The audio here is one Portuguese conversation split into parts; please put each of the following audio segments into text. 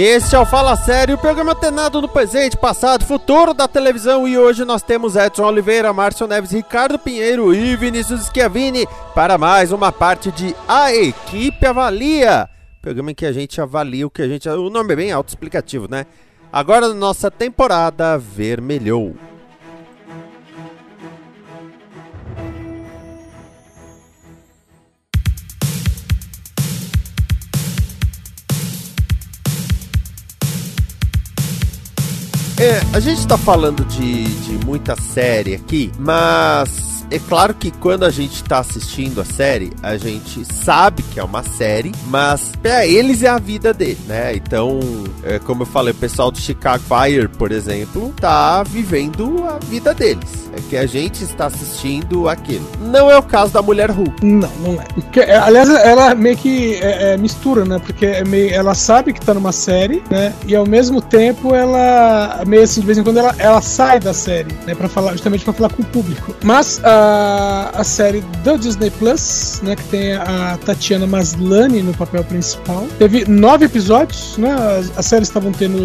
Este é o Fala Sério, o programa antenado no presente, passado, futuro da televisão. E hoje nós temos Edson Oliveira, Márcio Neves, Ricardo Pinheiro e Vinícius Schiavini para mais uma parte de A Equipe Avalia. Programa em que a gente avalia o que a gente. O nome é bem autoexplicativo, né? Agora nossa temporada vermelhou. É, a gente tá falando de, de muita série aqui, mas é claro que quando a gente tá assistindo a série, a gente sabe que é uma série, mas pra eles é a vida dele, né? Então, é, como eu falei, o pessoal do Chicago Fire, por exemplo, tá vivendo a vida deles. É que a gente está assistindo aquilo. Não é o caso da Mulher Hulk. Não, não é. Porque, é, aliás, ela meio que é, é, mistura, né? Porque é meio, ela sabe que tá numa série, né? E ao mesmo tempo ela, meio assim, de vez em quando ela, ela sai da série, né? Pra falar, justamente pra falar com o público. Mas a a, série do Disney Plus, né, que tem a Tatiana Maslany no papel principal. Teve nove episódios, né? As, as séries estavam tendo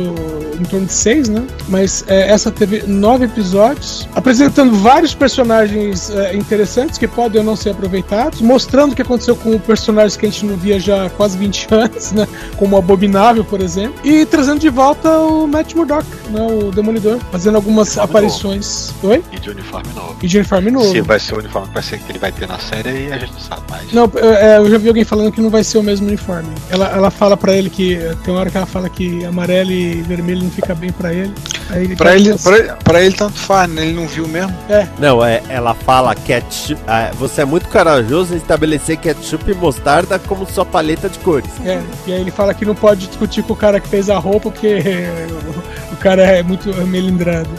em torno de seis, né? Mas é, essa teve nove episódios, apresentando vários personagens é, interessantes que podem ou não ser aproveitados, mostrando o que aconteceu com personagens que a gente não via já há quase 20 anos, né? Como o Abominável, por exemplo, e trazendo de volta o Matt Murdock, né? O Demolidor, fazendo algumas uniforme aparições. Novo. Oi? E de uniforme novo. E de uniforme novo. Se vai ser o uniforme que, vai ser, que ele vai ter na série e a gente não sabe mais. Não, é, eu já vi alguém falando que não vai ser o mesmo uniforme. Ela, ela fala pra ele que. Tem uma hora que ela fala que amarelo e vermelho não fica bem pra ele. Aí ele pra, ele, pra, pra, ele tanto faz, né? Ele não viu mesmo? É. Não, é, ela fala ketchup. É, você é muito corajoso em estabelecer ketchup e mostarda como sua paleta de cores. É, e aí ele fala que não pode discutir com o cara que fez a roupa porque o, o cara é muito melindrado.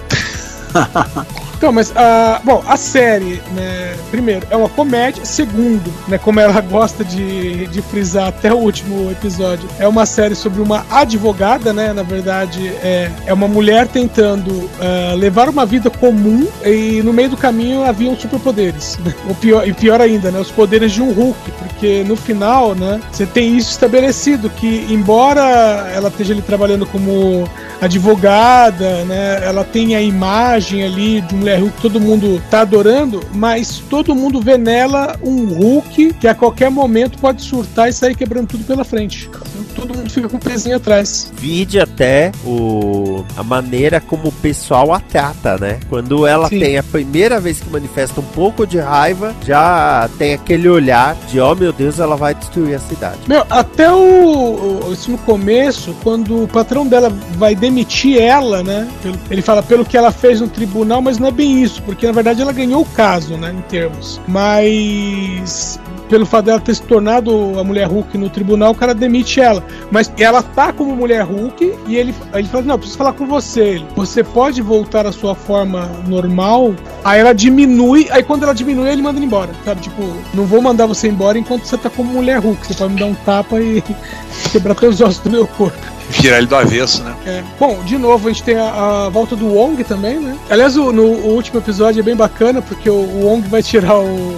Então, mas, uh, bom, a série, né, primeiro, é uma comédia. Segundo, né, como ela gosta de, de frisar até o último episódio, é uma série sobre uma advogada, né, na verdade, é, é uma mulher tentando uh, levar uma vida comum e no meio do caminho haviam superpoderes. Né? O pior, e pior ainda, né, os poderes de um Hulk, porque no final, né, você tem isso estabelecido, que embora ela esteja ali trabalhando como advogada, né, ela tem a imagem ali de um mulher Hulk todo mundo tá adorando, mas todo mundo vê nela um Hulk que a qualquer momento pode surtar e sair quebrando tudo pela frente. Todo mundo fica com o pezinho atrás. Vide até o a maneira como o pessoal a trata, né? Quando ela Sim. tem a primeira vez que manifesta um pouco de raiva, já tem aquele olhar de, oh meu Deus, ela vai destruir a cidade. Meu, até o, o isso no começo, quando o patrão dela vai demitir ela, né? Ele fala pelo que ela fez no tribunal, mas não é bem isso, porque na verdade ela ganhou o caso, né, em termos. Mas pelo fato dela ter se tornado a mulher Hulk no tribunal, o cara demite ela. Mas ela tá como mulher Hulk e ele, ele fala: Não, preciso falar com você. Você pode voltar à sua forma normal? Aí ela diminui, aí quando ela diminui, ele manda ele embora. Sabe? Tipo, não vou mandar você embora enquanto você tá como mulher Hulk. Você pode me dar um tapa e quebrar todos os ossos do meu corpo. Virar ele do avesso, né? É. Bom, de novo, a gente tem a, a volta do Wong também, né? Aliás, o, no o último episódio é bem bacana, porque o, o Wong vai tirar o,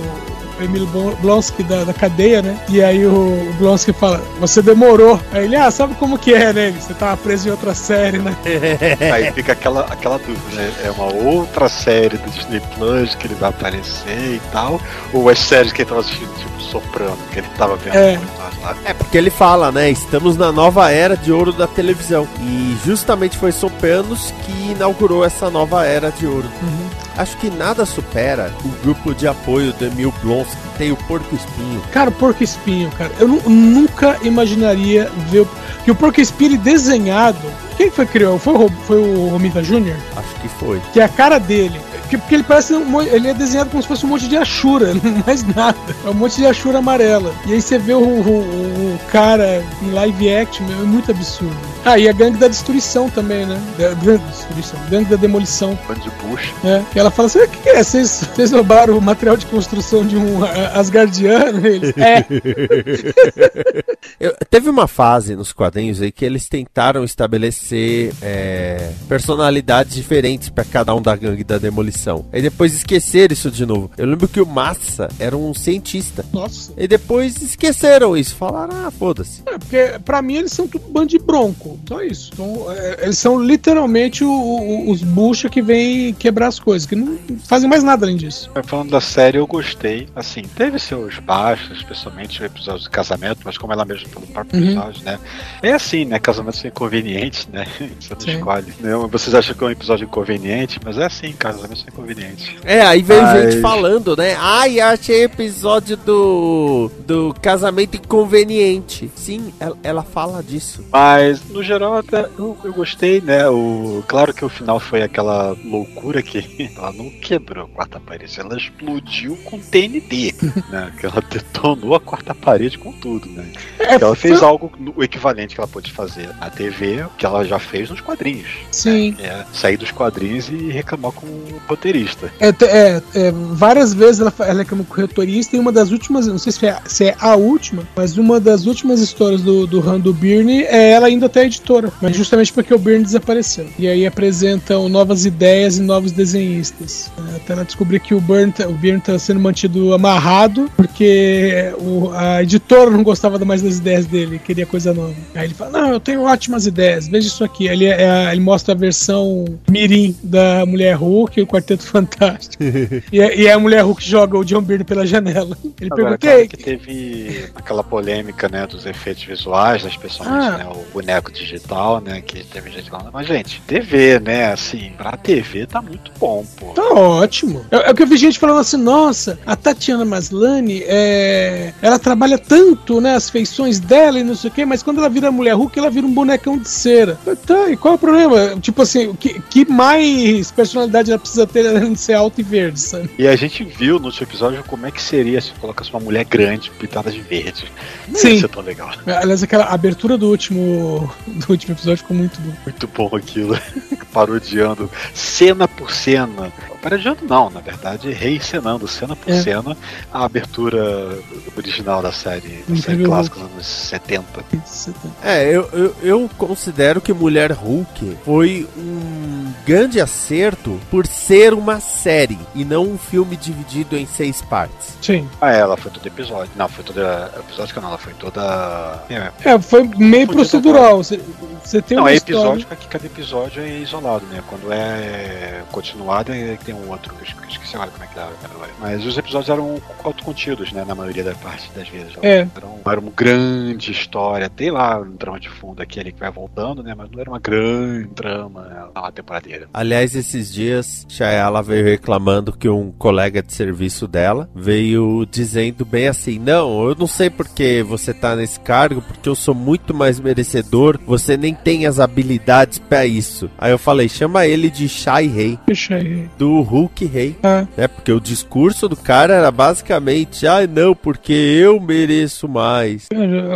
Emílio Blonsky da, da cadeia, né? E aí o Blonsky fala, você demorou. Aí ele, ah, sabe como que é, né? Você tava preso em outra série, né? aí fica aquela, aquela dúvida, né? É uma outra série do Disney Plus que ele vai aparecer e tal, ou é série que ele tava assistindo, tipo, Soprano, que ele tava vendo é. lá. É, porque ele fala, né? Estamos na nova era de ouro da televisão. E justamente foi Sopranos que inaugurou essa nova era de ouro. Uhum. Acho que nada supera o grupo de apoio do Emil Blonsky, que tem o Porco Espinho. Cara, o Porco Espinho, cara, eu nunca imaginaria ver que o Porco Espinho desenhado. Quem foi que criou? Foi o, foi o Romita Jr.? Acho que foi. Que é a cara dele. Porque ele parece. Um, ele é desenhado como se fosse um monte de Ashura, não mais nada. É um monte de Ashura amarela. E aí você vê o, o, o cara em live action, é muito absurdo. Ah, e a gangue da destruição também, né? Da, gangue da destruição, gangue da demolição. Bando de Bush. É, e ela fala assim: o que, que é? Vocês, vocês roubaram o material de construção de um ah, Asgardiano? Ele, é. Eu- teve uma fase nos quadrinhos aí que eles tentaram estabelecer é, personalidades diferentes pra cada um da gangue da demolição. Aí depois esqueceram isso de novo. Eu lembro que o Massa era um cientista. Nossa. E depois esqueceram isso. Falaram, ah, foda-se. É, porque pra mim eles são tudo bando de bronco. Só isso. Então, é, eles são literalmente o- o- os bucha que vêm quebrar as coisas, que não fazem mais nada além disso. Mas Falando da série, eu gostei. Assim, teve seus baixos, especialmente o episódio de casamento, mas como ela mesma falou no próprio Uhum. episódio, né? É assim, né? Casamentos são inconvenientes, né? Você não Sim. escolhe. Né? Vocês acham que é um episódio inconveniente, mas é assim, casamentos são inconvenientes. É, aí veio Mas- gente falando, né? Ai, achei episódio do do casamento inconveniente. Sim, ela, ela fala disso. Mas, no geral, até eu, eu gostei, né? O, claro que o final foi aquela loucura que ela não quebrou a quarta parede, ela explodiu com TNT, né? Que ela detonou a quarta parede com tudo, né? É, ela fez foi- algo, no- o equivalente que ela pôde fazer na TV, que ela já fez nos quadrinhos. Sim. né? É sair dos quadrinhos e reclamar com o roteirista. É, é, é, várias vezes ela, ela é como corretorista e uma das últimas, não sei se é, se é a última, mas uma das últimas histórias do, do Rando Byrne é ela indo até a editora, mas justamente porque o Byrne desapareceu. E aí apresentam novas ideias e novos desenhistas. É, Até ela descobrir que o Byrne, tá- o Byrne está sendo mantido amarrado porque o- a editora não gostava mais das ideias dele, queria coisa nova. Aí ele fala: Não, eu tenho ótimas ideias, veja isso aqui. Ele, é a- ele mostra a versão Mirim da Mulher Hulk e o Quarteto Fantástico. e, é- e é a Mulher Hulk joga o John Byrne pela janela. Ele Agora, pergunta: claro "Ei, que teve aquela polêmica, né, dos efeitos visuais, né, especialmente, Ah. né, o boneco digital, né, que teve gente falando, mas gente, TV, né, assim, pra TV tá muito bom, pô. Tá ótimo. É, é o que eu vi gente falando assim, nossa, a Tatiana Maslany, é, ela trabalha tanto, né, as feições dela e não sei o quê, mas quando ela vira mulher Hulk, ela vira um bonecão de cera. Tá, e qual é o problema? Tipo assim, o que, que mais personalidade ela precisa ter além de ser alta e verde, sabe? E a gente viu no último episódio como é que seria se colocasse uma mulher grande pintada de verde. Sim. ia ser tão legal. Aliás, aquela abertura do último, do último episódio ficou muito boa. Muito bom aquilo. Parodiando cena por cena. Parodiando não, na verdade, reencenando cena por É. cena a abertura original da série, da série clássica dos anos 70. Isso, tá. É, eu, eu, eu considero que Mulher Hulk foi um grande acerto por ser uma série e não um filme dividido em seis partes. Sim. Ah, é, ela foi todo episódio. Não, foi toda. Episódio que não, ela foi toda. É, É, foi meio procedural. Você, você tem não, uma é história... episódio que cada episódio é isolado, né? Quando é continuado é tem um outro, que eu esque- eu esqueci agora como é que dá agora. Mas os episódios eram autocontidos, né? Na maioria da parte das vezes. É. Era, um- era uma grande história. Tem lá um drama de fundo aquele que vai voltando, né? Mas não era uma grande drama, né? Uma temporada inteira. Aliás, esses dias, Shayala veio reclamando que um colega de serviço dela veio dizendo bem assim: Não, eu não sei porque você tá nesse cargo, porque eu sou muito mais merecedor, você nem tem as habilidades pra isso. Aí eu falei: chama ele de Shai Rei, Deixa do Hulk Rei. É, porque o discurso do cara era basicamente: Ah, não, porque eu mereço mais.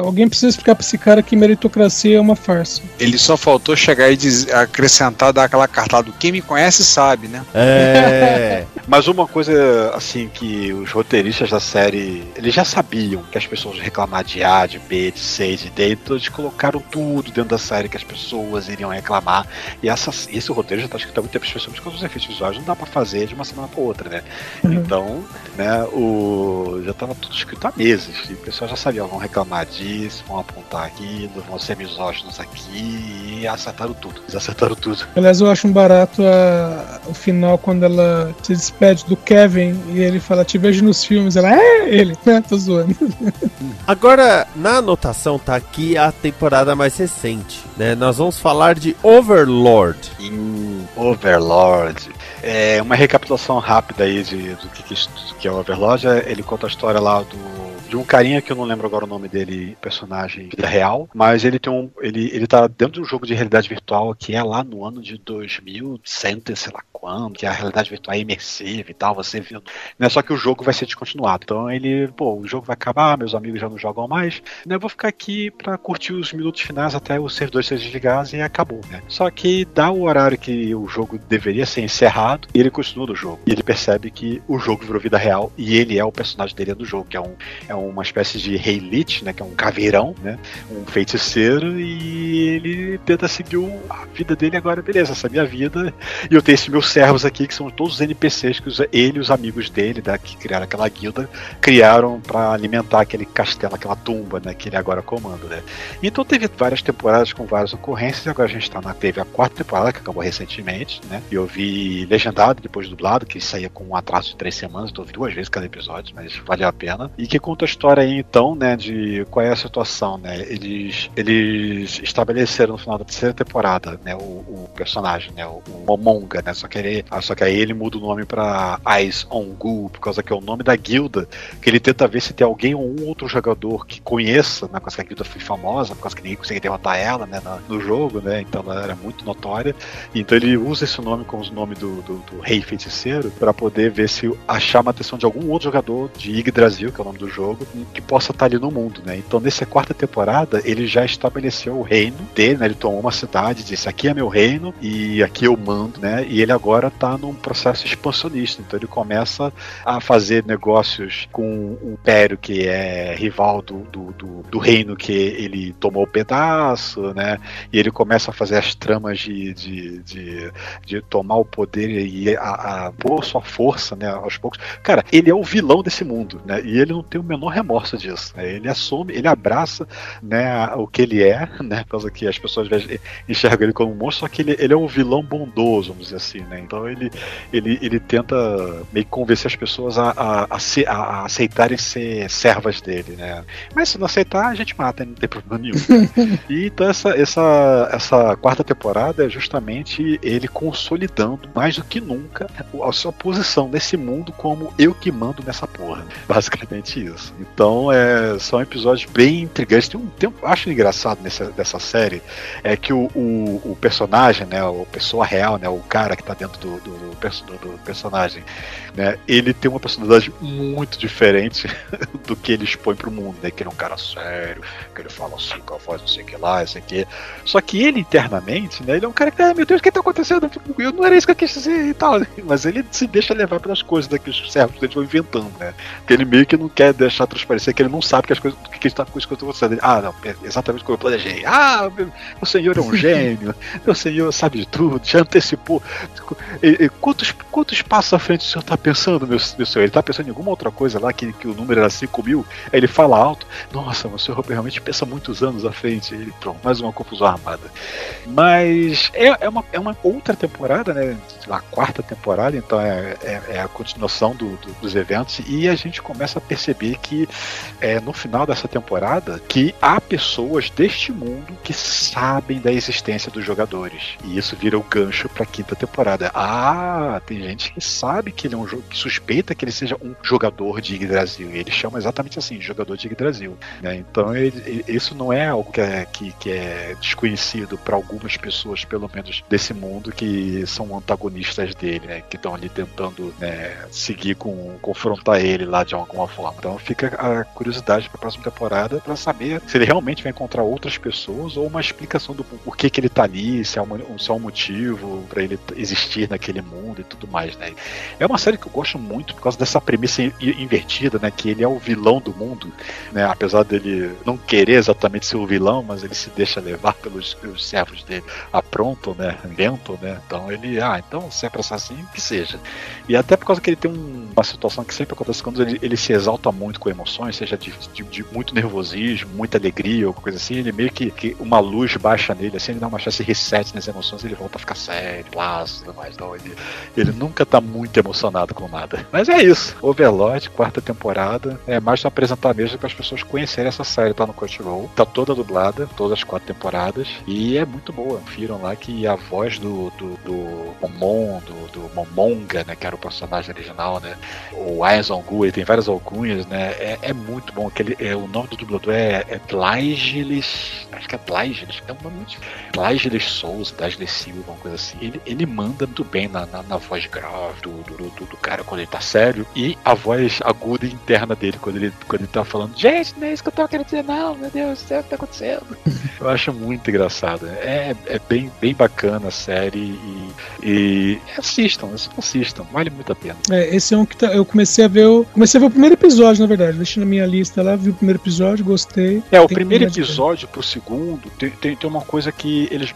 alguém precisa explicar pra esse cara que meritocracia é uma farsa. Ele só faltou chegar e acrescentar, dar aquela cartada. Quem me conhece sabe, né? É. Mas uma coisa, assim, que os roteiristas da série, eles já sabiam que as pessoas iam reclamar de A, de B, de C, de D, então eles colocaram tudo dentro da série que as pessoas iriam reclamar. E essa, esse roteiro já tá escrito há muito tempo, especialmente com os efeitos visuais, não dá pra fazer de uma semana pra outra, né? Uhum. Então, né, o, já tava tudo escrito há meses, e o pessoal já sabia, vão reclamar disso, vão apontar aquilo, vão ser misóginos aqui, e acertaram tudo. Eles acertaram tudo. Aliás, eu acho um barato a- o final quando ela se despede do Kevin e ele fala: Te vejo nos filmes. Ela é ele, né? Tô zoando. Agora, na anotação tá aqui a temporada mais recente, né? Nós vamos falar de Overlord. Em Overlord. É uma recapitulação rápida aí de, do que, do que é o Overlord. É, Ele conta a história lá do de um carinha que eu não lembro agora o nome dele, personagem vida real, mas ele tem um. Ele, ele tá dentro de um jogo de realidade virtual que é lá no ano de 2100, sei lá quando, que a realidade virtual é imersiva e tal, você viu. Né? Só que o jogo vai ser descontinuado. Então ele, pô, o jogo vai acabar, meus amigos já não jogam mais, né? Eu vou ficar aqui pra curtir os minutos finais até os servidores serem desligados e acabou, né? Só que dá o horário que o jogo deveria ser encerrado e ele continua no jogo. E ele percebe que o jogo virou vida real e ele é o personagem dele do jogo, que é, um, é uma espécie de rei Lich, né? Que é um caveirão, né? Um feiticeiro e ele tenta seguir a vida dele agora, beleza, essa é a minha vida e eu tenho esses meus servos aqui que são todos os NPCs que os, ele e os amigos dele, da, que criaram aquela guilda, criaram para alimentar aquele castelo, aquela tumba, né? Que ele agora comanda, né? Então teve várias temporadas com várias ocorrências e agora a gente tá na, teve a quarta temporada que acabou recentemente, né? E eu vi legendado, depois dublado, que saía com um atraso de três semanas, então eu vi duas vezes cada episódio, mas valeu a pena. E que conta história aí, então, né, de qual é a situação, né? Eles, eles estabeleceram no final da terceira temporada, né, o, o personagem, né, o, o Momonga, né? Só que, ele, só que aí ele muda o nome pra Eyes on Gu, por causa que é o nome da guilda, que ele tenta ver se tem alguém ou um outro jogador que conheça, né, por causa que a guilda foi famosa, por causa que ninguém conseguia derrotar ela, né, no jogo, né? Então ela era muito notória. Então ele usa esse nome como o nome do, do, do rei feiticeiro para poder ver se achar uma atenção de algum outro jogador de Yggdrasil, que é o nome do jogo, que possa estar ali no mundo, né? Então nessa quarta temporada ele já estabeleceu o reino dele, né? Ele tomou uma cidade, disse aqui é meu reino e aqui eu mando, né? E ele agora está num processo expansionista. Então ele começa a fazer negócios com o Império que é rival do, do, do, do reino que ele tomou o pedaço, né? E ele começa a fazer as tramas de, de, de, de tomar o poder e a, a pôr sua força, né, aos poucos. Cara, ele é o vilão desse mundo, né? E ele não tem o menor remorso disso. Né? Ele assume, ele abraça, né, o que ele é, né? Por causa que as pessoas enxergam ele como um monstro, só que ele, ele é um vilão bondoso, vamos dizer assim, né? Então ele, ele, ele tenta meio que convencer as pessoas a, a, a, se, a, aceitarem ser servas dele, né? Mas se não aceitar, a gente mata, não tem problema nenhum. e então essa, essa, essa quarta temporada é justamente ele consolidando mais do que nunca a sua posição nesse mundo como eu que mando nessa porra. Basicamente isso. Então é, são episódios bem intrigantes. Tem um tempo, acho engraçado nessa, dessa série é que o, o, o personagem, né, o pessoa real, né, o cara que tá dentro do, do, do, do personagem, né, ele tem uma personalidade muito diferente do que ele expõe pro mundo, né, que ele é um cara sério, que ele fala assim com a voz não sei o que lá, sei o que. Só que ele internamente, né, ele é um cara que, ah, meu Deus, o que tá acontecendo? Tipo, eu não era isso que eu quis dizer e tal. Mas ele se deixa levar pelas coisas né, que os servos dele vão inventando, né? Ele meio que não quer deixar transparecer que ele não sabe que as coisas, que está com isso que acontecendo. Ah, não, é exatamente como eu planejei. Ah, meu, o senhor é um gênio, o senhor sabe de tudo, já antecipou. E, e, quantos, quantos passos à frente o senhor está pensando, meu, meu senhor? Ele está pensando em alguma outra coisa lá, que, que o número era 5 mil, aí ele fala alto. Nossa, o senhor realmente pensa muitos anos à frente. Ele, pronto, mais uma confusão armada. Mas é, é, uma, é uma outra temporada, né? A quarta temporada, então é, é, é a continuação do, do, dos eventos e a gente começa a perceber que é, no final dessa temporada que há pessoas deste mundo que sabem da existência dos jogadores e isso vira o gancho para a quinta temporada. Ah, tem gente que sabe que ele é um que suspeita que ele seja um jogador de Yggdrasil e ele chama exatamente assim, jogador de Yggdrasil. Né? Então ele, isso não é algo que é, que, que é desconhecido para algumas pessoas, pelo menos desse mundo, que são antagonistas dele, né? que estão ali tentando né, seguir com confrontar ele lá de alguma forma. Então fica a curiosidade para a próxima temporada para saber se ele realmente vai encontrar outras pessoas ou uma explicação do porquê que ele tá ali, se é um, se é um motivo para ele existir naquele mundo e tudo mais, né? É uma série que eu gosto muito por causa dessa premissa invertida, né? Que ele é o vilão do mundo, né? Apesar dele não querer exatamente ser o vilão, mas ele se deixa levar pelos, pelos servos dele, aprontam, né? Inventam, né? Então ele, ah, então se é pra ser assim, que seja. E até por causa que ele tem um, uma situação que sempre acontece quando ele, ele se exalta muito com emoções, seja de, de, de, muito nervosismo, muita alegria ou coisa assim, ele meio que, que uma luz baixa nele, assim, ele dá uma chance reset nas emoções, ele volta a ficar sério, plácido mais. Então ele, ele nunca tá muito emocionado com nada. Mas é isso. Overlord, quarta temporada, é mais pra apresentar mesmo para as pessoas conhecerem essa série, tá no Crunchyroll. Tá toda dublada, todas as quatro temporadas, e é muito boa. Viram lá que a voz do, do, do Momon, do, do Momonga, né, que era o personagem original, né, o Aizen Gu, ele tem várias alcunhas, né, é, é muito bom. Aquele, é, o nome do dublador é, é. Acho que é Tlageles. É um nome muito. Tlageles Souza, Tlageles Silva, uma coisa assim. Ele, ele manda muito bem na, na, na voz grave do, do, do, do, cara quando ele tá sério. E a voz aguda interna dele quando ele, quando ele tá falando: Gente, não é isso que eu tô querendo dizer, não. Meu Deus do céu, o que tá acontecendo? eu acho muito engraçado. É, é bem, bem bacana a série. E, e assistam, assistam. Vale muito a pena. É, esse é um que tá, eu comecei a ver. Eu comecei a ver o primeiro episódio, na verdade. Deixei na minha lista lá, vi o primeiro episódio, gostei. É, o primeiro episódio pro segundo tem, tem, tem, uma coisa que eles.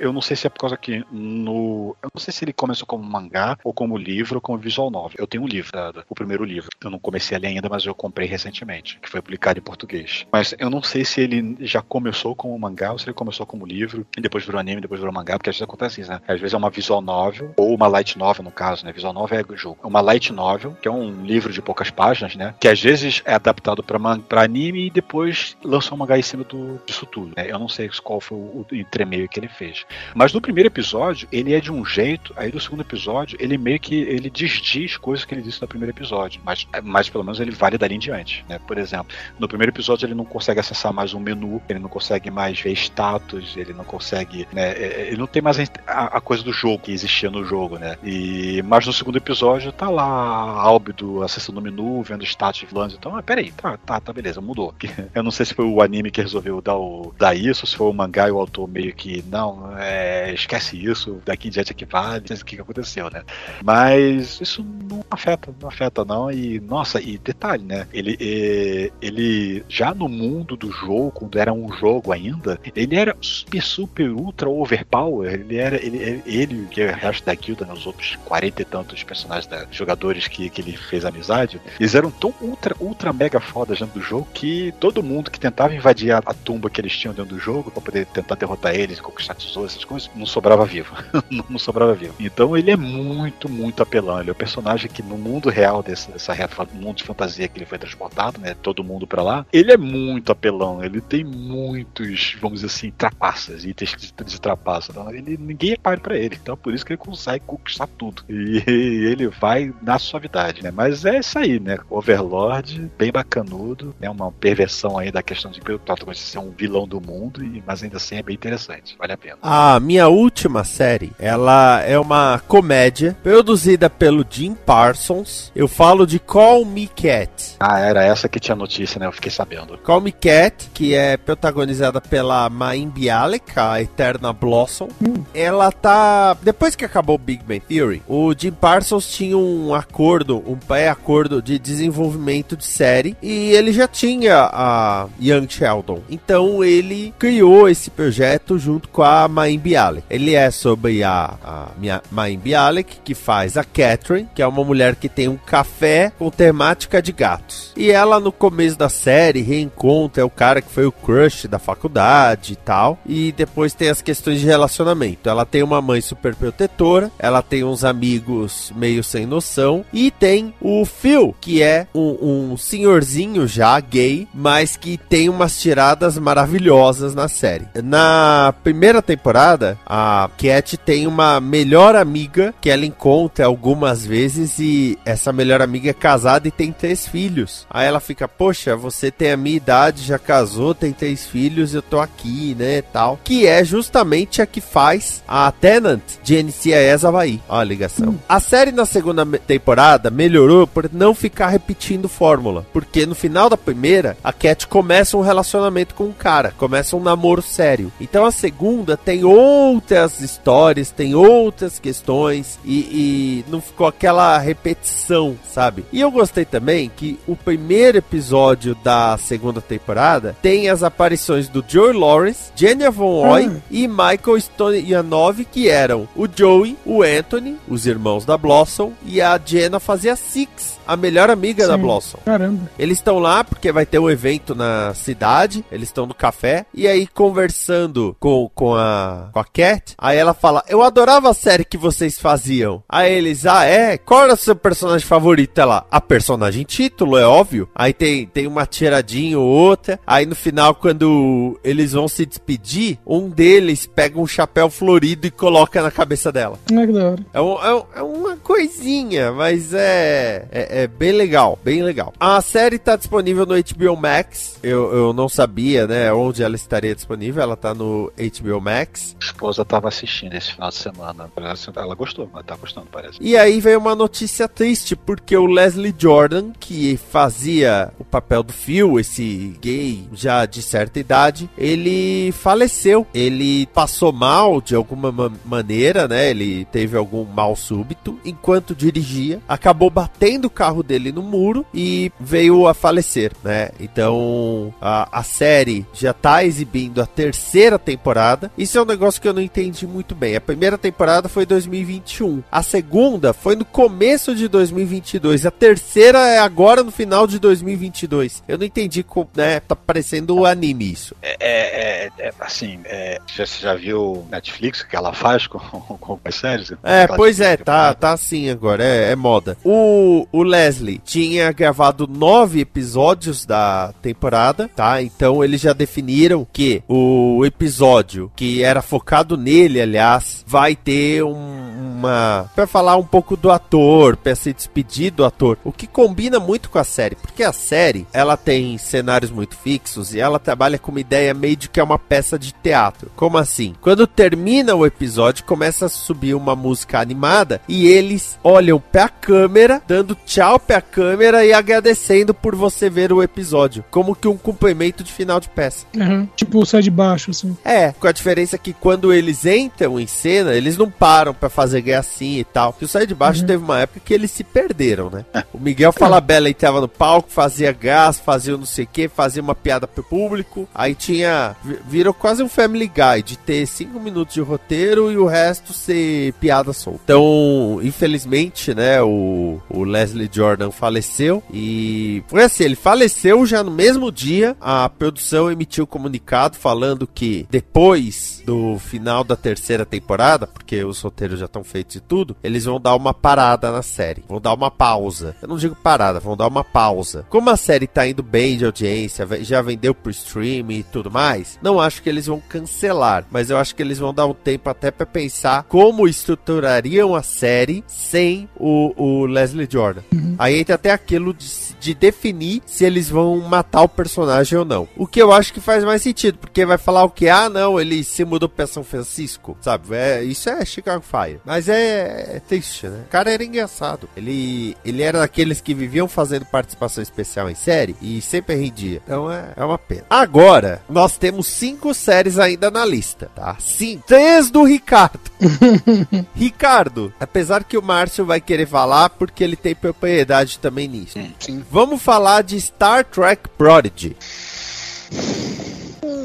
Eu não sei se é por causa que no. Eu não sei se ele começou como mangá, ou como livro, ou como visual novel. Eu tenho um livro, o primeiro livro. Eu não comecei a ler ainda, mas eu comprei recentemente, que foi publicado em português. Mas eu não sei se ele já começou como mangá, ou se ele começou como livro, e depois virou anime, depois virou mangá, porque às vezes acontece isso, né? Às vezes é uma visual novel, ou uma light novel, no caso, né? Visual novel é jogo. Uma light novel, que é um livro de poucas páginas, né? Que às vezes é adaptado para anime e depois lançou um mangá em cima do, disso tudo. Né? Eu não sei qual foi o, o entremeio que ele fez. Mas no primeiro episódio, ele é de um jeito, aí no segundo episódio, ele meio que ele desdiz coisas que ele disse no primeiro episódio. Mas, mas pelo menos ele vale dali em diante. Né? Por exemplo, no primeiro episódio ele não consegue acessar mais um menu, ele não consegue mais ver status, ele não consegue. Né? É, é, ele não tem mais a, a coisa do jogo que existia no jogo, né? E, mas no segundo episódio tá lá Albedo acessando o menu, vendo status de vilões. Então, ah, peraí, tá, tá, tá, beleza, mudou. Eu não sei se foi o anime que resolveu dar, o, dar isso, se foi o mangá e o autor meio que, não, é, esquece isso, daqui em diante é que vale, o que, que aconteceu, né? Mas isso não afeta, não afeta não. E, nossa, e detalhe, né? Ele, ele já no mundo do jogo, quando era um jogo ainda, ele era super, super, ultra overpower. Ele era, ele, ele que é o resto da guilda, né, os outros 40 e tantos personagens, da, jogadores que, que ele fez amizade, eles eram tão ultra, ultra mega fodas dentro do jogo que todo mundo que tentava invadir a, a tumba que eles tinham dentro do jogo para poder tentar derrotar eles, conquistar tesouros, essas coisas, não sobrava vivo. não sobrava vivo. Então ele é muito, muito apelão. Ele é personagem que no mundo real desse, dessa mundo de fantasia que ele foi transportado, né? Todo mundo para lá, ele é muito apelão. Ele tem muitos, vamos dizer assim, trapaças, itens de, trapaça. Então, ele, ninguém é pai para ele. Então por isso que ele consegue conquistar tudo. E ele vai na suavidade, né? Mas é isso aí, né? Overlord, bem bacanudo, é né? uma perversão aí da questão de protagonista ser um vilão do mundo, mas ainda assim é bem interessante, vale a pena. A minha última série, ela é uma comédia produzida pelo Jim Parsons. Eu falo de Call Me Cat. Ah, era essa que tinha notícia, né? Eu fiquei sabendo. Call Me Cat, que é protagonizada pela Maim Bialik, a Eterna Blossom. Hum. Ela tá. Depois que acabou o Big Bang Theory, o Jim Parsons tinha um acordo, um pré-acordo de desenvolvimento de série e ele já tinha a Young Sheldon. Então ele criou esse projeto junto com a Maim Bialik. Ele é sobre a, a minha Maim Bialik, que faz a Catherine, que é uma mulher que tem um café com temática de gatos. E ela no começo da série reencontra o cara que foi o crush da faculdade e tal. E depois tem as questões de relacionamento. Ela tem uma mãe super protetora, ela tem uns amigos meio sem noção e tem o Phil, que é um, um senhorzinho já gay, mas que tem umas tiradas maravilhosas na série. Na primeira temporada, a Cat tem uma melhor amiga que ela encontra algumas vezes e essa melhor amiga é casada e tem três filhos. Aí ela fica, poxa, você tem a minha idade, já casou, tem três filhos, eu tô aqui, né, tal. Que é justamente a que faz a Tenant de NCIS Havaí. Ó a ligação. Hum. A série na segunda temporada melhorou por não ficar repetindo fórmula. Porque no final da primeira, a Cat começa um relacionamento com um cara, começa um namoro sério. Então a segunda tem outras histórias, tem outras questões e, e não ficou aquela repetição, sabe? E eu gostei também que o primeiro episódio da segunda temporada tem as aparições do Joey Lawrence, Jenny Von Oy hum. e Michael Stoyanov, que eram o Joey, o Anthony, os irmãos da Blossom, e a Jenna fazia Six, a melhor amiga Sim. da Blossom. Caramba. Eles estão lá porque vai ter um evento na cidade, eles estão no café, e aí conversando com, com, a, com a Cat, aí ela fala, eu adorava a série que vocês faziam. Aí eles, ah é? Qual era o seu personagem favorito? Ela, a personagem título, é óbvio. Aí tem, tem uma tiradinha ou outra, aí no final, quando eles vão se despedir, um deles pega um chapéu florido e coloca na cabeça dela. Ah, que da hora. É, um- é um- é uma coisinha, mas é, é, é bem legal, bem legal. A série tá disponível no HBO Max. Eu, eu não sabia, né, onde ela estaria disponível. Ela tá no HBO Max. A esposa tava assistindo esse final de semana. Ela gostou, ela tá gostando, parece. E aí veio uma notícia triste, porque o Leslie Jordan, que fazia o papel do Phil, esse gay já de certa idade, ele faleceu. Ele passou mal de alguma ma- maneira, né? Ele teve algum mal súbito enquanto dirigia, acabou batendo o carro dele no muro e veio a falecer, né? Então a, a série já tá exibindo a terceira temporada. Isso é um negócio que eu não entendi muito bem. A primeira temporada foi 2021. A segunda foi no começo de 2022. A terceira é agora no final de 2022. Eu não entendi como, né? Tá parecendo o anime isso. É, é- é- assim, é, já, você já viu Netflix, que ela faz com, com as séries? É, pois é, tá, tá assim agora, é, é moda. O, o Leslie tinha gravado nove episódios da temporada, tá? Então eles já definiram que o episódio que era focado nele, aliás, vai ter um- uma. Pra falar um pouco do ator, pra se despedir do ator. O que combina muito com a série, porque a série ela tem cenários muito fixos e ela trabalha com uma ideia meio de que é uma peça de teatro. Como assim? Quando termina o episódio, começa a subir uma música animada e eles olham pra câmera, dando tchau pra câmera e agradecendo por você ver o episódio. Como que um cumprimento de final de peça. Uhum. Tipo, sai de baixo, assim. É, com a diferença que quando eles entram em cena, eles não param pra fazer gracinha e tal. Que o Sai de Baixo teve uma época que eles se perderam, né? O Miguel Falabella entrava no palco, fazia gás, fazia não sei o que, fazia uma piada pro público. Aí tinha. vi- Virou quase um Family Guy de ter cinco minutos de roteiro e o resto ser piada solta. Então, infelizmente, né, o, o Leslie Jordan faleceu e foi assim, ele faleceu já no mesmo dia, a produção emitiu um comunicado falando que depois do final da terceira temporada, porque os roteiros já estão feitos e tudo, eles vão dar uma parada na série, vão dar uma pausa. Eu não digo parada, vão dar uma pausa. Como a série tá indo bem de audiência, já vendeu pro stream e tudo mais, não acho que eles vão cancelar, mas eu acho que eles vão dar um tempo até pra pensar como estruturariam a série sem o, o Leslie Jordan. Aí entra até aquilo de, de definir se eles vão matar o personagem ou não. O que eu acho que faz mais sentido, porque vai falar o que? Ah, não, ele se mudou pra São Francisco, sabe? É, isso é Chicago Fire. Mas é, é triste, né? Cara era engraçado. Ele, ele era daqueles que viviam fazendo participação especial em série e sempre rendia. Então é, é uma pena. Agora, nós temos cinco séries ainda na lista, tá? Sim, três do Ricardo. Ricardo, apesar que o Márcio vai querer falar porque ele tem propriedade também nisso. Sim. Vamos falar de Star Trek Prodigy.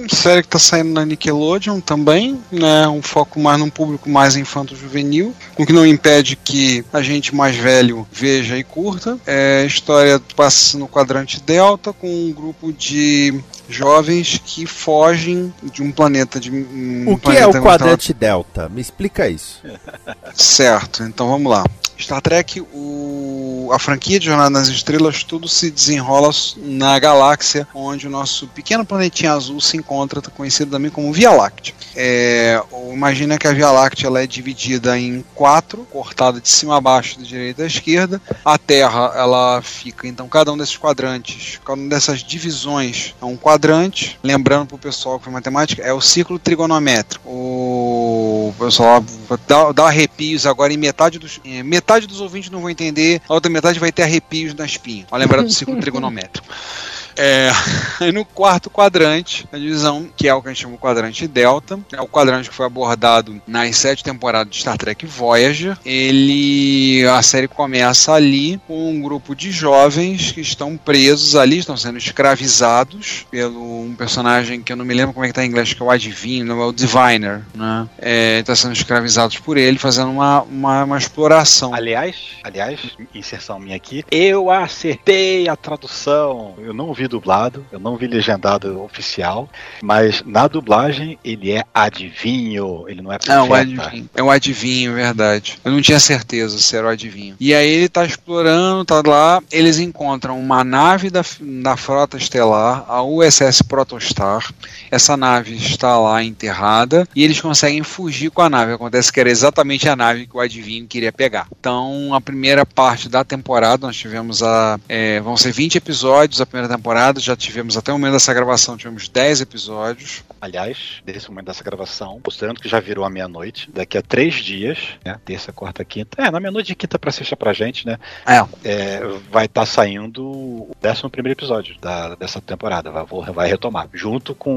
Série que tá saindo na Nickelodeon também, né? Um foco mais num público mais infanto-juvenil, o que não impede que a gente mais velho veja e curta. É a história passa no quadrante Delta com um grupo de jovens que fogem de um planeta de um o que é planeta o quadrante Delta? Me explica isso. Certo, então vamos lá. Star Trek, o- a franquia de Jornada nas Estrelas, tudo se desenrola na galáxia onde o nosso pequeno planetinha azul se encontra, conhecido também como Via Láctea. É, imagina que a Via Láctea ela é dividida em quatro, cortada de cima a baixo, da direita à esquerda. A Terra, ela fica, então, cada um desses quadrantes, cada uma dessas divisões é um quadrante. Lembrando para o pessoal que foi matemática, é o ciclo trigonométrico. O pessoal dá, dá arrepios agora em metade dos. em metade dos ouvintes não vão entender, a outra metade vai ter arrepios na espinha. Ó, lembrar do ciclo trigonométrico. É, no quarto quadrante, a divisão, que é o que a gente chama de quadrante Delta, é o quadrante que foi abordado nas sete temporadas de Star Trek Voyager. Ele. A série começa ali com um grupo de jovens que estão presos ali, estão sendo escravizados pelo um personagem que eu não me lembro como é que tá em inglês, que é o Adivino, é o Diviner, né? É, está sendo escravizados por ele, fazendo uma, uma, uma exploração. Aliás, aliás, inserção minha aqui, eu acertei a tradução. Eu não vi vi dublado, eu não vi legendado oficial, mas na dublagem ele é adivinho, ele não é profeta. É um adivinho, é um adivinho, verdade. Eu não tinha certeza se era o adivinho. E aí ele tá explorando, tá lá, eles encontram uma nave da, da frota estelar, a USS Protostar. Essa nave está lá enterrada e eles conseguem fugir com a nave. Acontece que era exatamente a nave que o adivinho queria pegar. Então, a primeira parte da temporada, nós tivemos a. É, vão ser 20 episódios a primeira temporada, já tivemos até o momento dessa gravação, tivemos 10 episódios. Aliás, nesse momento dessa gravação, considerando que já virou a meia-noite, daqui a três dias, né, terça, quarta, quinta, é, na meia-noite de quinta pra sexta pra gente, né, é. é vai estar tá saindo o 11 primeiro episódio da, dessa temporada, vai, vai retomar, junto com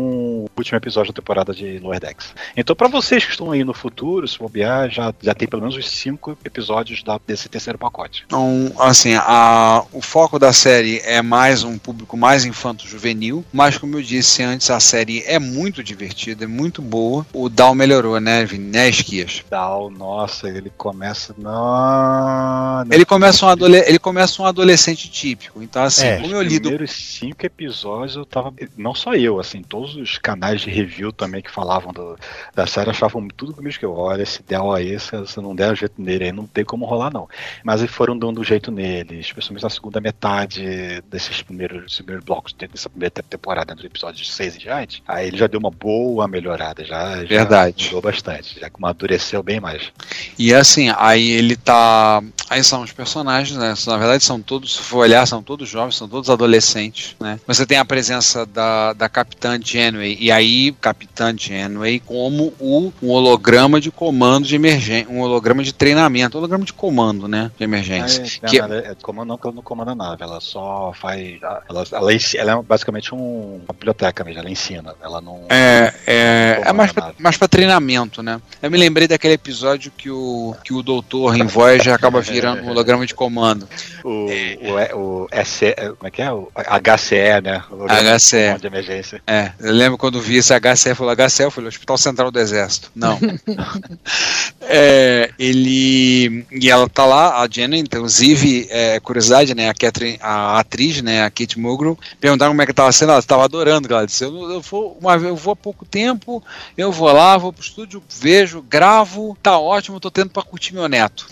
o último episódio da temporada de Lower Decks. Então, para vocês que estão aí no futuro, se bobear, já, já tem pelo menos os cinco episódios da, desse terceiro pacote. Então, assim, a, o foco da série é mais um público mais infanto-juvenil, mas como eu disse antes, a série é muito divertida, é muito boa. O Dal melhorou, né, Vini? Né, Esquias? Dal, nossa, ele começa. Não, ele, começa um adole... ele começa um adolescente típico. Então, assim, é, como eu li. Os primeiros cinco episódios eu tava. Não só eu, assim, todos os canais de review também que falavam do, da série achavam tudo comigo que eu olha, esse Del aí, se, se não der jeito nele aí, não tem como rolar, não. Mas eles foram dando o jeito nele, especialmente na segunda metade desses primeiros, primeiros blocos dessa primeira temporada, dos episódios 6 e diante. Aí ele já deu uma boa melhorada, já, Verdade. já mudou bastante, já amadureceu bem mais. E assim, aí ele tá. Aí são os personagens, né? Na verdade, são todos, se for olhar, são todos jovens, são todos adolescentes, né? Você tem a presença da, da Capitã Janeway, e aí, Capitã Janeway como o um holograma de comando de emergência, um holograma de treinamento, holograma de comando, né? De emergência. É, que... é, comando não que ela não comanda nave, ela só faz. Ela, ela, ela é basicamente um, uma biblioteca mesmo, ela ensina. Ela não. É, é, é mais, pra, mais pra treinamento, né? Eu me lembrei daquele episódio que o, que o doutor em Voyager acaba virando um holograma de comando. O, o, o SE, como é que é? O HCE, né? O HCE. De emergência. É, eu lembro quando vi esse HCE, falou HCE, eu falei, Hospital Central do Exército. Não. é, ele. E ela tá lá, a Jenna, inclusive, é, curiosidade, né? A, Catherine, a atriz, né? A Kate Perguntaram como é que tava sendo, ela estava adorando, ela disse, eu, eu, vou, uma, eu vou há pouco tempo, eu vou lá, vou pro estúdio, vejo, gravo, tá ótimo, tô tendo pra curtir meu neto.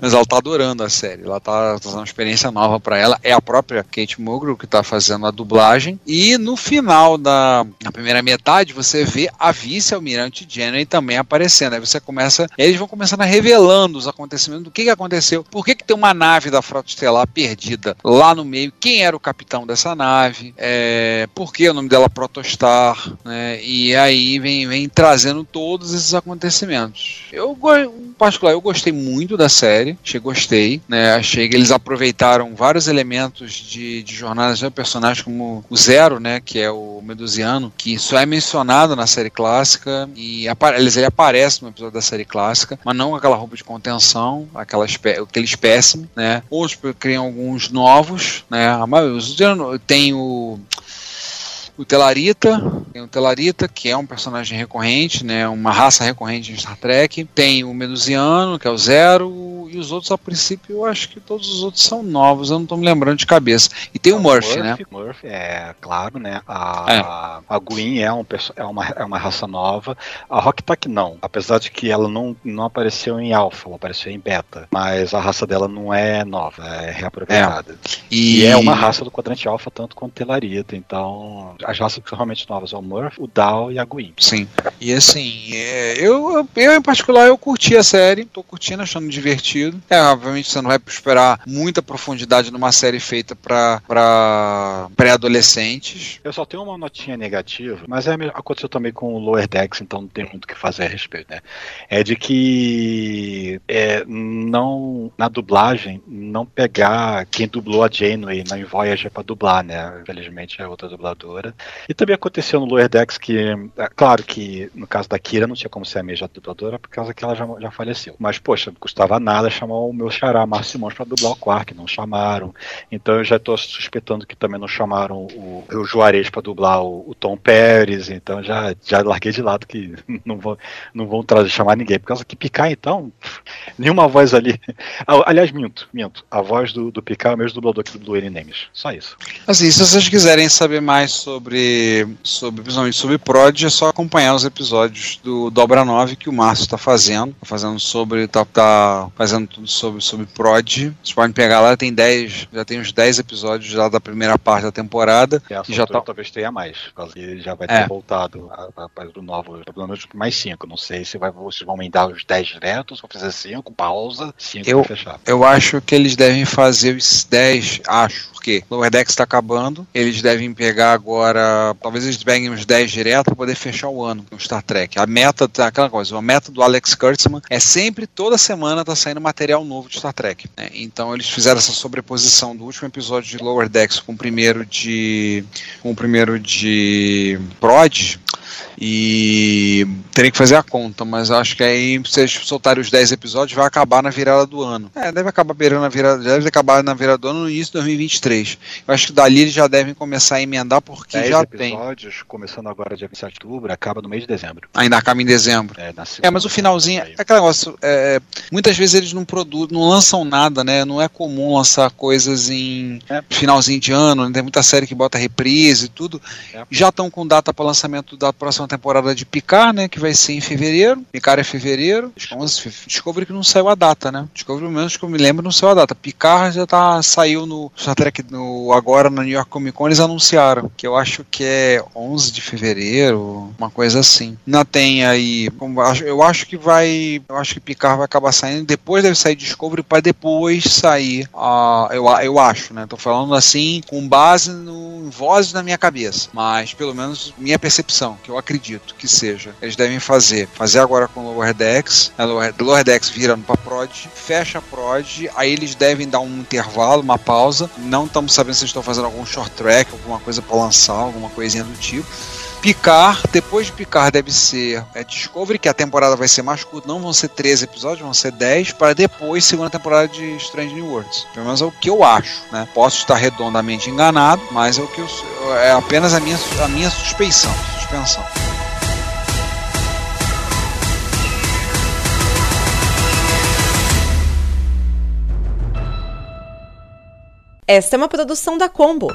Mas ela tá adorando a série, ela tá fazendo uma experiência nova para ela, é a própria Kate Mulgrew que tá fazendo a dublagem, e no final da primeira metade você vê a vice-almirante Jenny também aparecendo, aí você começa, eles vão começando a revelando os acontecimentos, do que que aconteceu, por que que tem uma nave da Frota Estelar perdida lá no meio, quem era o capitão dessa nave, é, por que o nome dela Protostar, né, e aí vem, vem trazendo todos esses acontecimentos. Eu, particular, eu gostei muito da série, achei, gostei, né, achei que eles aproveitaram vários elementos de, de jornadas de personagens como o Zero, né, que é o Medusiano, que só é mencionado na série clássica e eles ele aparece no episódio da série clássica, mas não aquela roupa de contenção, aquela espé aquele espécime, né? Outros criam alguns novos, né? A maioria, tem o o Telarita, tem o Telarita, que é um personagem recorrente, né, uma raça recorrente em Star Trek. Tem o Medusiano, que é o Zero, e os outros, a princípio, eu acho que todos os outros são novos, eu não estou me lembrando de cabeça. E tem o, o Murphy, né? Murphy, é claro, né? A, é. a, Gwyn é, um, é, uma, é uma raça nova. A Rocktack não, apesar de que ela não, não apareceu em Alpha, ela apareceu em Beta. Mas a raça dela não é nova, é reaproveitada. É. E... e... é uma raça do quadrante Alpha, tanto quanto Telarita, então as raças que são realmente novas o Murph, o Dal e a Gwyn. Sim. E assim, é, eu, eu em particular eu curti a série, tô curtindo, achando divertido. É, obviamente você não vai esperar muita profundidade numa série feita para pré-adolescentes. Eu só tenho uma notinha negativa, mas é, aconteceu também com o Lower Decks, então não tem muito o que fazer a respeito, né? É de que é, não na dublagem não pegar quem dublou a Janeway na Voyager para dublar, né? Infelizmente é outra dubladora. E também aconteceu no Lower Decks que, é, claro que no caso da Kira não tinha como ser a mesma dubladora por causa que ela já, já faleceu. Mas, poxa, não custava nada chamar o meu xará, Márcio Simões, pra dublar o Quark, não chamaram. Então eu já tô suspeitando que também não chamaram o, o Juarez pra dublar o, o, Tom Pérez, então já, já larguei de lado que não vão, não vão trazer, chamar ninguém. Por causa que Picar, então, nenhuma voz ali. Aliás, minto, minto. A voz do, do Picar é o mesmo dublador que dublou N Names. Só isso. Assim, se vocês quiserem saber mais sobre, sobre principalmente sobre Prod, é só acompanhar os episódios do Dobra 9 que o Márcio está fazendo. Tá fazendo sobre. tá, tá fazendo tudo sobre, sobre Prod. Vocês podem pegar lá, tem 10, já tem uns 10 episódios já da primeira parte da temporada. E, e já tá... talvez tenha mais, porque ele já vai ter é. voltado a, a, do novo, pelo menos mais 5. Não sei se vai, vocês vão emendar os 10 diretos, vão fazer 5, pausa, 5 eu, fechar. Eu acho que eles devem fazer os 10, acho, porque Lower Decks está acabando, eles devem pegar agora, talvez eles peguem uns 10 direto para poder fechar o ano com Star Trek. A meta, tá aquela coisa, a meta do Alex Kurtzman é sempre, toda semana tá saindo material novo de Star Trek. Né? Então eles fizeram essa sobreposição do último episódio de Lower Decks com o primeiro de com o primeiro de Prod e teria que fazer a conta, mas acho que aí, se eles soltarem os 10 episódios, vai acabar na virada do ano. É, deve acabar beirando na virada, deve acabar na virada do ano no início de 2023. Eu acho que dali eles já devem começar a emendar, porque já episódios, tem. episódios, começando agora dia 27 de outubro, acaba no mês de dezembro. Ainda acaba em dezembro. É, é mas o finalzinho, é aquele negócio, é, muitas vezes eles não produzem, não lançam nada, né? Não é comum lançar coisas em é. finalzinho de ano, né? tem muita série que bota reprise e tudo. É. Já estão com data para lançamento da próxima temporada de Picard, né? Que vai ser em fevereiro. Picard é fevereiro. Descobre que não saiu a data, né? Descobre pelo menos que eu me lembro não saiu a data. Picard já tá, saiu no Star Trek no, agora na New York Comic Con, eles anunciaram. Que eu acho que é 11 de fevereiro, uma coisa assim. Ainda tem aí. Eu acho que vai. Eu acho que Picard vai acabar saindo. Depois deve sair Discovery para depois sair. Uh, eu, eu acho, né? Tô falando assim com base no, em vozes na minha cabeça. Mas pelo menos minha percepção, que eu acredito que seja. Eles devem fazer. Fazer agora com Lower Decks. A Lower, Lower Decks vira pra Prod, fecha a Prod, aí eles devem dar um intervalo, uma pausa. Não estamos sabendo se estão fazendo algum short track, alguma coisa para lançar, alguma coisinha do tipo. Picar, depois de Picar deve ser é, Discovery, que a temporada vai ser mais curta, não vão ser 13 episódios, vão ser 10, para depois segunda temporada de Strange New Worlds. Pelo menos é o que eu acho, né? Posso estar redondamente enganado, mas é o que eu, é apenas a minha, a minha suspeição, suspensão. Esta é uma produção da Combo.